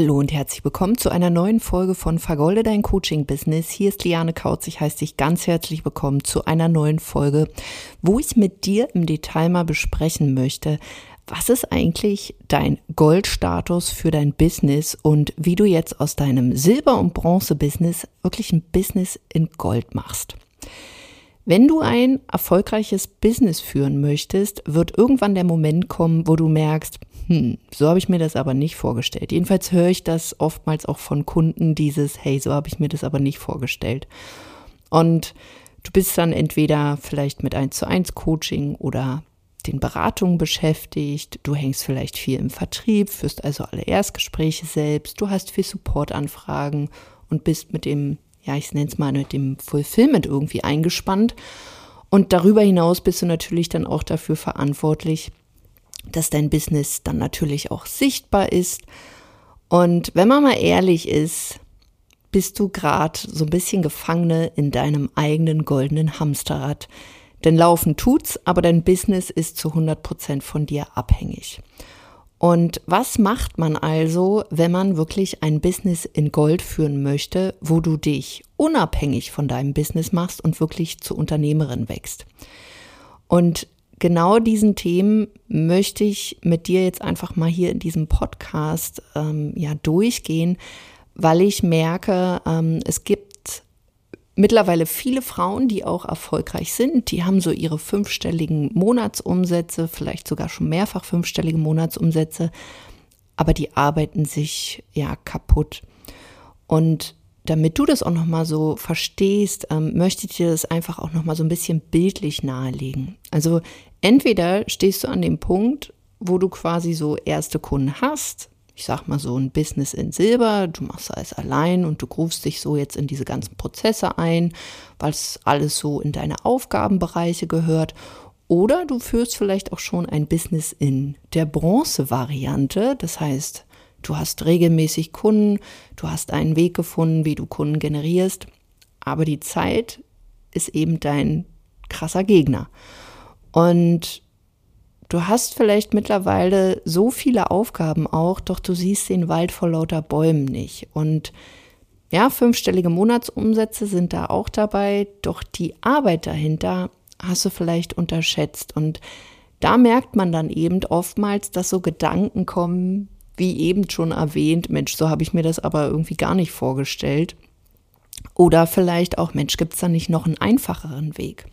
Hallo und herzlich willkommen zu einer neuen Folge von Vergolde dein Coaching Business. Hier ist Liane Kautz. Ich heiße dich ganz herzlich willkommen zu einer neuen Folge, wo ich mit dir im Detail mal besprechen möchte, was ist eigentlich dein Goldstatus für dein Business und wie du jetzt aus deinem Silber- und Bronze-Business wirklich ein Business in Gold machst. Wenn du ein erfolgreiches Business führen möchtest, wird irgendwann der Moment kommen, wo du merkst, hm, so habe ich mir das aber nicht vorgestellt. Jedenfalls höre ich das oftmals auch von Kunden, dieses, hey, so habe ich mir das aber nicht vorgestellt. Und du bist dann entweder vielleicht mit 1 zu 1 Coaching oder den Beratungen beschäftigt, du hängst vielleicht viel im Vertrieb, führst also alle Erstgespräche selbst, du hast viel Supportanfragen und bist mit dem, ja, ich nenne es mal mit dem Fulfillment irgendwie eingespannt. Und darüber hinaus bist du natürlich dann auch dafür verantwortlich, dass dein Business dann natürlich auch sichtbar ist. Und wenn man mal ehrlich ist, bist du gerade so ein bisschen Gefangene in deinem eigenen goldenen Hamsterrad. Denn laufen tut's, aber dein Business ist zu 100 Prozent von dir abhängig. Und was macht man also, wenn man wirklich ein Business in Gold führen möchte, wo du dich unabhängig von deinem Business machst und wirklich zur Unternehmerin wächst? Und genau diesen Themen möchte ich mit dir jetzt einfach mal hier in diesem Podcast ähm, ja durchgehen, weil ich merke, ähm, es gibt mittlerweile viele Frauen, die auch erfolgreich sind. Die haben so ihre fünfstelligen Monatsumsätze, vielleicht sogar schon mehrfach fünfstellige Monatsumsätze, aber die arbeiten sich ja kaputt. Und damit du das auch nochmal so verstehst, ähm, möchte ich dir das einfach auch nochmal so ein bisschen bildlich nahelegen. Also entweder stehst du an dem Punkt, wo du quasi so erste Kunden hast, ich sag mal so ein Business in Silber, du machst alles allein und du grufst dich so jetzt in diese ganzen Prozesse ein, weil es alles so in deine Aufgabenbereiche gehört. Oder du führst vielleicht auch schon ein Business in der Bronze-Variante, das heißt, Du hast regelmäßig Kunden, du hast einen Weg gefunden, wie du Kunden generierst, aber die Zeit ist eben dein krasser Gegner. Und du hast vielleicht mittlerweile so viele Aufgaben auch, doch du siehst den Wald vor lauter Bäumen nicht. Und ja, fünfstellige Monatsumsätze sind da auch dabei, doch die Arbeit dahinter hast du vielleicht unterschätzt. Und da merkt man dann eben oftmals, dass so Gedanken kommen, wie eben schon erwähnt, Mensch, so habe ich mir das aber irgendwie gar nicht vorgestellt. Oder vielleicht auch, Mensch, gibt es da nicht noch einen einfacheren Weg?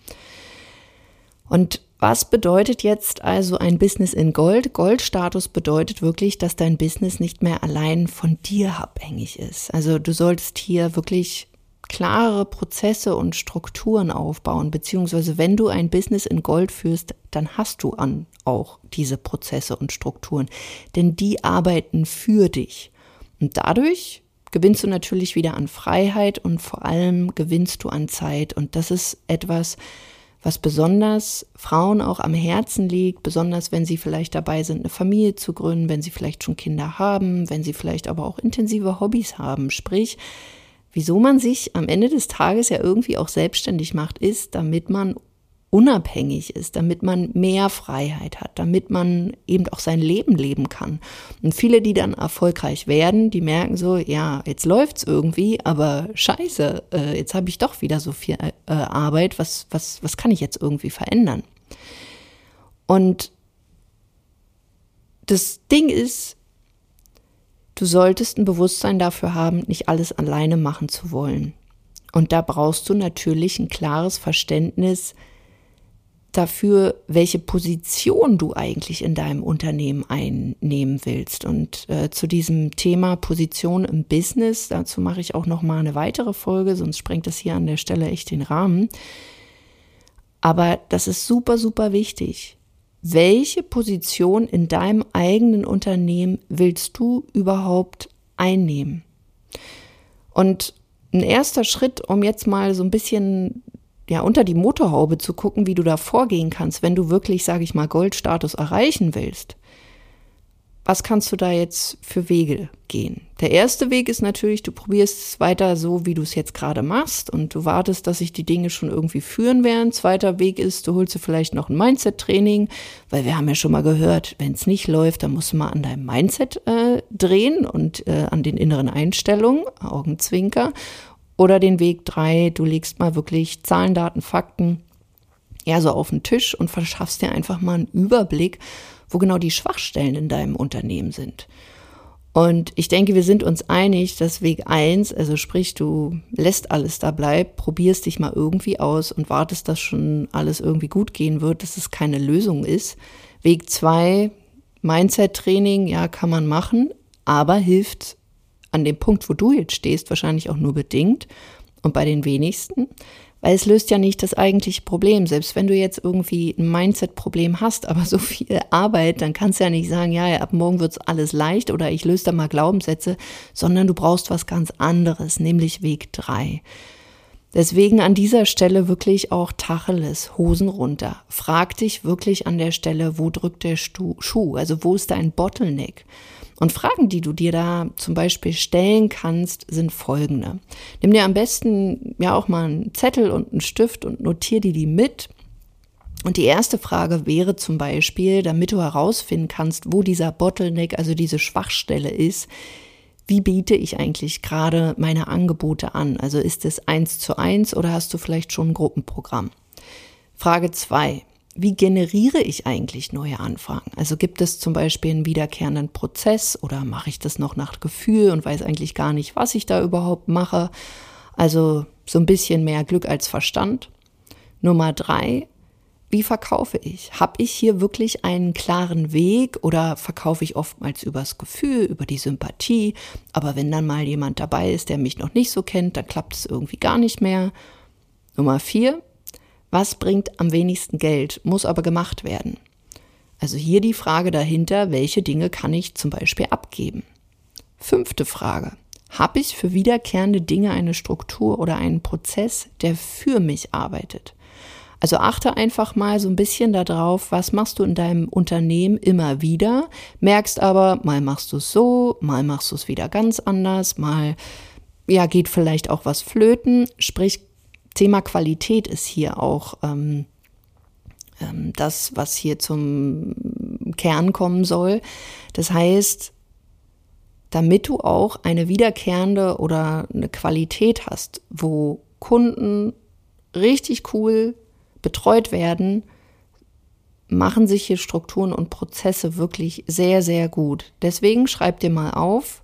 Und was bedeutet jetzt also ein Business in Gold? Goldstatus bedeutet wirklich, dass dein Business nicht mehr allein von dir abhängig ist. Also du solltest hier wirklich klarere Prozesse und Strukturen aufbauen, beziehungsweise wenn du ein Business in Gold führst, dann hast du an auch diese Prozesse und Strukturen, denn die arbeiten für dich. Und dadurch gewinnst du natürlich wieder an Freiheit und vor allem gewinnst du an Zeit. Und das ist etwas, was besonders Frauen auch am Herzen liegt, besonders wenn sie vielleicht dabei sind, eine Familie zu gründen, wenn sie vielleicht schon Kinder haben, wenn sie vielleicht aber auch intensive Hobbys haben. Sprich, Wieso man sich am Ende des Tages ja irgendwie auch selbstständig macht, ist, damit man unabhängig ist, damit man mehr Freiheit hat, damit man eben auch sein Leben leben kann. Und viele, die dann erfolgreich werden, die merken so, ja, jetzt läuft's irgendwie, aber scheiße, äh, jetzt habe ich doch wieder so viel äh, Arbeit, was, was, was kann ich jetzt irgendwie verändern? Und das Ding ist, Du solltest ein Bewusstsein dafür haben, nicht alles alleine machen zu wollen. Und da brauchst du natürlich ein klares Verständnis dafür, welche Position du eigentlich in deinem Unternehmen einnehmen willst. Und äh, zu diesem Thema Position im Business, dazu mache ich auch noch mal eine weitere Folge, sonst sprengt das hier an der Stelle echt den Rahmen. Aber das ist super, super wichtig welche Position in deinem eigenen Unternehmen willst du überhaupt einnehmen? Und ein erster Schritt, um jetzt mal so ein bisschen ja unter die Motorhaube zu gucken, wie du da vorgehen kannst, wenn du wirklich, sage ich mal, Goldstatus erreichen willst, was kannst du da jetzt für Wege gehen? Der erste Weg ist natürlich, du probierst es weiter so, wie du es jetzt gerade machst und du wartest, dass sich die Dinge schon irgendwie führen werden. Zweiter Weg ist, du holst dir vielleicht noch ein Mindset-Training, weil wir haben ja schon mal gehört, wenn es nicht läuft, dann musst du mal an deinem Mindset äh, drehen und äh, an den inneren Einstellungen, Augenzwinker. Oder den Weg drei, du legst mal wirklich Zahlen, Daten, Fakten ja so auf den Tisch und verschaffst dir einfach mal einen Überblick wo genau die Schwachstellen in deinem Unternehmen sind. Und ich denke, wir sind uns einig, dass Weg eins, also sprich, du lässt alles da bleiben, probierst dich mal irgendwie aus und wartest, dass schon alles irgendwie gut gehen wird, dass es keine Lösung ist. Weg zwei, Mindset-Training, ja, kann man machen, aber hilft an dem Punkt, wo du jetzt stehst, wahrscheinlich auch nur bedingt und bei den wenigsten. Weil es löst ja nicht das eigentliche Problem. Selbst wenn du jetzt irgendwie ein Mindset-Problem hast, aber so viel Arbeit, dann kannst du ja nicht sagen, ja, ab morgen wird's alles leicht oder ich löse da mal Glaubenssätze, sondern du brauchst was ganz anderes, nämlich Weg drei. Deswegen an dieser Stelle wirklich auch Tacheles, Hosen runter. Frag dich wirklich an der Stelle, wo drückt der Schuh? Also wo ist dein Bottleneck? Und Fragen, die du dir da zum Beispiel stellen kannst, sind folgende. Nimm dir am besten ja auch mal einen Zettel und einen Stift und notier dir die mit. Und die erste Frage wäre zum Beispiel, damit du herausfinden kannst, wo dieser Bottleneck, also diese Schwachstelle ist, wie biete ich eigentlich gerade meine Angebote an? Also ist es eins zu eins oder hast du vielleicht schon ein Gruppenprogramm? Frage zwei wie generiere ich eigentlich neue Anfragen? Also gibt es zum Beispiel einen wiederkehrenden Prozess oder mache ich das noch nach Gefühl und weiß eigentlich gar nicht, was ich da überhaupt mache? Also so ein bisschen mehr Glück als Verstand. Nummer drei, wie verkaufe ich? Habe ich hier wirklich einen klaren Weg oder verkaufe ich oftmals übers Gefühl, über die Sympathie? Aber wenn dann mal jemand dabei ist, der mich noch nicht so kennt, dann klappt es irgendwie gar nicht mehr. Nummer vier, was bringt am wenigsten Geld, muss aber gemacht werden? Also hier die Frage dahinter, welche Dinge kann ich zum Beispiel abgeben? Fünfte Frage. Habe ich für wiederkehrende Dinge eine Struktur oder einen Prozess, der für mich arbeitet? Also achte einfach mal so ein bisschen darauf, was machst du in deinem Unternehmen immer wieder, merkst aber, mal machst du es so, mal machst du es wieder ganz anders, mal ja, geht vielleicht auch was flöten, sprich Thema Qualität ist hier auch ähm, ähm, das, was hier zum Kern kommen soll. Das heißt, damit du auch eine wiederkehrende oder eine Qualität hast, wo Kunden richtig cool betreut werden, machen sich hier Strukturen und Prozesse wirklich sehr, sehr gut. Deswegen schreib dir mal auf,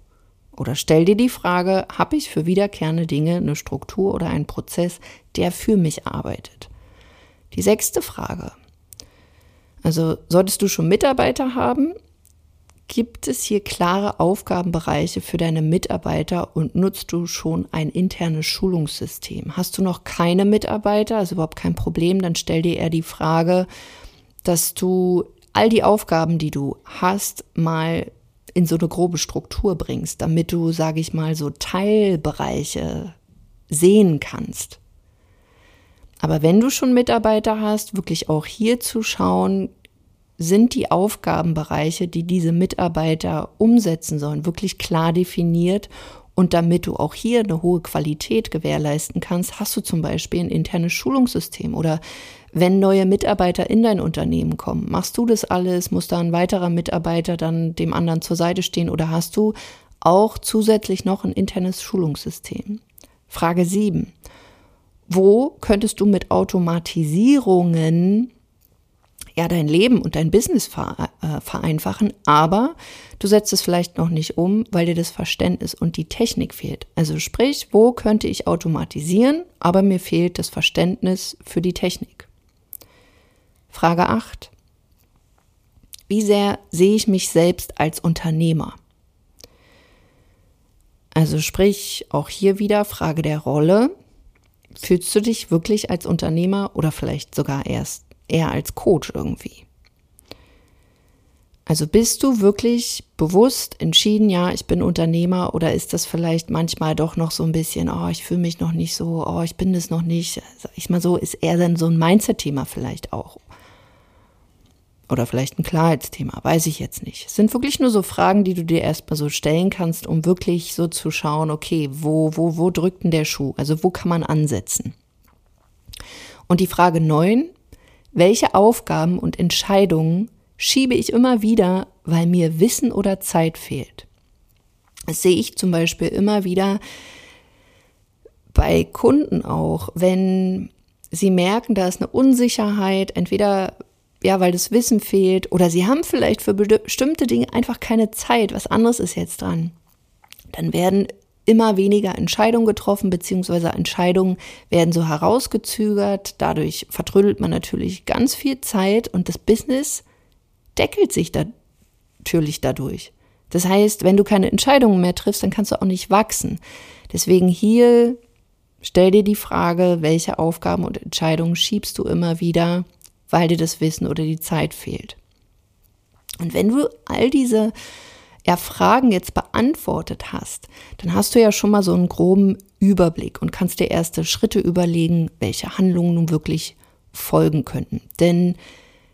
oder stell dir die Frage, habe ich für wiederkehrende Dinge eine Struktur oder einen Prozess, der für mich arbeitet? Die sechste Frage. Also solltest du schon Mitarbeiter haben, gibt es hier klare Aufgabenbereiche für deine Mitarbeiter und nutzt du schon ein internes Schulungssystem? Hast du noch keine Mitarbeiter, also überhaupt kein Problem, dann stell dir eher die Frage, dass du all die Aufgaben, die du hast, mal in so eine grobe Struktur bringst, damit du, sage ich mal, so Teilbereiche sehen kannst. Aber wenn du schon Mitarbeiter hast, wirklich auch hier zu schauen, sind die Aufgabenbereiche, die diese Mitarbeiter umsetzen sollen, wirklich klar definiert und damit du auch hier eine hohe Qualität gewährleisten kannst, hast du zum Beispiel ein internes Schulungssystem oder wenn neue Mitarbeiter in dein Unternehmen kommen, machst du das alles? Muss da ein weiterer Mitarbeiter dann dem anderen zur Seite stehen oder hast du auch zusätzlich noch ein internes Schulungssystem? Frage 7. Wo könntest du mit Automatisierungen ja dein Leben und dein Business äh, vereinfachen, aber du setzt es vielleicht noch nicht um, weil dir das Verständnis und die Technik fehlt. Also sprich, wo könnte ich automatisieren, aber mir fehlt das Verständnis für die Technik. Frage 8. Wie sehr sehe ich mich selbst als Unternehmer? Also sprich, auch hier wieder Frage der Rolle. Fühlst du dich wirklich als Unternehmer oder vielleicht sogar erst eher als Coach irgendwie? Also bist du wirklich bewusst entschieden, ja, ich bin Unternehmer oder ist das vielleicht manchmal doch noch so ein bisschen, oh, ich fühle mich noch nicht so, oh, ich bin das noch nicht, sag ich mal so, ist eher dann so ein Mindset-Thema vielleicht auch. Oder vielleicht ein Klarheitsthema, weiß ich jetzt nicht. Es sind wirklich nur so Fragen, die du dir erstmal so stellen kannst, um wirklich so zu schauen, okay, wo, wo, wo drückt denn der Schuh? Also wo kann man ansetzen? Und die Frage neun: welche Aufgaben und Entscheidungen schiebe ich immer wieder, weil mir Wissen oder Zeit fehlt? Das sehe ich zum Beispiel immer wieder bei Kunden auch, wenn sie merken, da ist eine Unsicherheit, entweder ja, weil das Wissen fehlt oder sie haben vielleicht für bestimmte Dinge einfach keine Zeit, was anderes ist jetzt dran. Dann werden immer weniger Entscheidungen getroffen, beziehungsweise Entscheidungen werden so herausgezögert. Dadurch vertrödelt man natürlich ganz viel Zeit und das Business deckelt sich da natürlich dadurch. Das heißt, wenn du keine Entscheidungen mehr triffst, dann kannst du auch nicht wachsen. Deswegen hier stell dir die Frage, welche Aufgaben und Entscheidungen schiebst du immer wieder weil dir das Wissen oder die Zeit fehlt. Und wenn du all diese ja, Fragen jetzt beantwortet hast, dann hast du ja schon mal so einen groben Überblick und kannst dir erste Schritte überlegen, welche Handlungen nun wirklich folgen könnten. Denn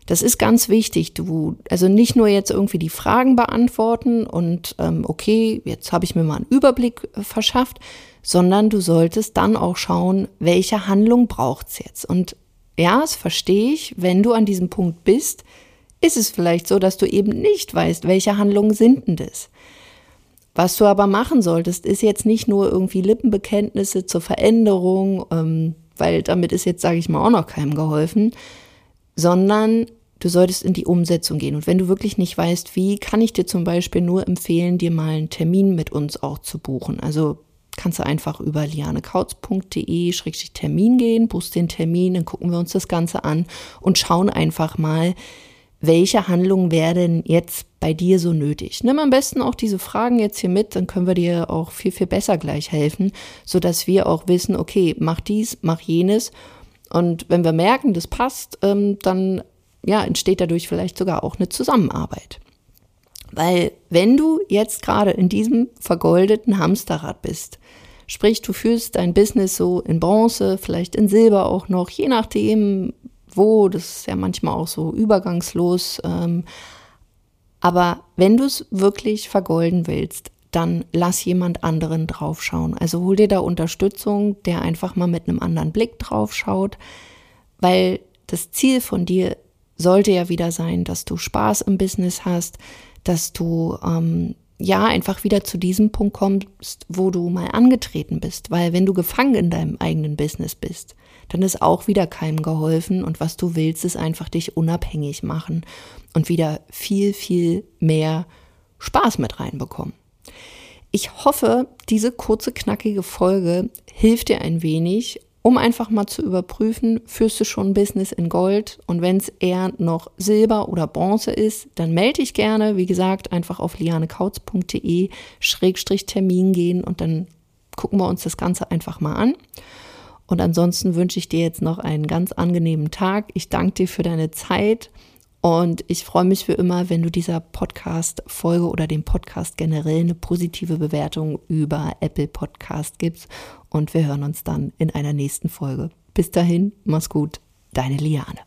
das ist ganz wichtig. Du, also nicht nur jetzt irgendwie die Fragen beantworten und ähm, okay, jetzt habe ich mir mal einen Überblick äh, verschafft, sondern du solltest dann auch schauen, welche Handlung braucht es jetzt. Und ja, das verstehe ich. Wenn du an diesem Punkt bist, ist es vielleicht so, dass du eben nicht weißt, welche Handlungen sind denn das. Was du aber machen solltest, ist jetzt nicht nur irgendwie Lippenbekenntnisse zur Veränderung, ähm, weil damit ist jetzt, sage ich mal, auch noch keinem geholfen, sondern du solltest in die Umsetzung gehen. Und wenn du wirklich nicht weißt, wie, kann ich dir zum Beispiel nur empfehlen, dir mal einen Termin mit uns auch zu buchen. Also kannst du einfach über lianekautz.de-termin gehen, buchst den Termin, dann gucken wir uns das Ganze an und schauen einfach mal, welche Handlungen werden jetzt bei dir so nötig. Nimm am besten auch diese Fragen jetzt hier mit, dann können wir dir auch viel, viel besser gleich helfen, sodass wir auch wissen, okay, mach dies, mach jenes. Und wenn wir merken, das passt, ähm, dann ja, entsteht dadurch vielleicht sogar auch eine Zusammenarbeit. Weil wenn du jetzt gerade in diesem vergoldeten Hamsterrad bist, sprich du führst dein Business so in Bronze, vielleicht in Silber auch noch, je nachdem wo, das ist ja manchmal auch so übergangslos. Ähm, aber wenn du es wirklich vergolden willst, dann lass jemand anderen draufschauen. Also hol dir da Unterstützung, der einfach mal mit einem anderen Blick drauf schaut, weil das Ziel von dir sollte ja wieder sein, dass du Spaß im Business hast, dass du ähm, ja einfach wieder zu diesem Punkt kommst, wo du mal angetreten bist. Weil wenn du gefangen in deinem eigenen Business bist, dann ist auch wieder keinem geholfen. Und was du willst, ist einfach dich unabhängig machen und wieder viel, viel mehr Spaß mit reinbekommen. Ich hoffe, diese kurze, knackige Folge hilft dir ein wenig um einfach mal zu überprüfen, führst du schon Business in Gold und wenn es eher noch Silber oder Bronze ist, dann melde dich gerne, wie gesagt, einfach auf lianekautz.de Schrägstrich Termin gehen und dann gucken wir uns das Ganze einfach mal an. Und ansonsten wünsche ich dir jetzt noch einen ganz angenehmen Tag. Ich danke dir für deine Zeit und ich freue mich für immer, wenn du dieser Podcast-Folge oder dem Podcast generell eine positive Bewertung über Apple Podcast gibst. Und wir hören uns dann in einer nächsten Folge. Bis dahin, mach's gut, deine Liane.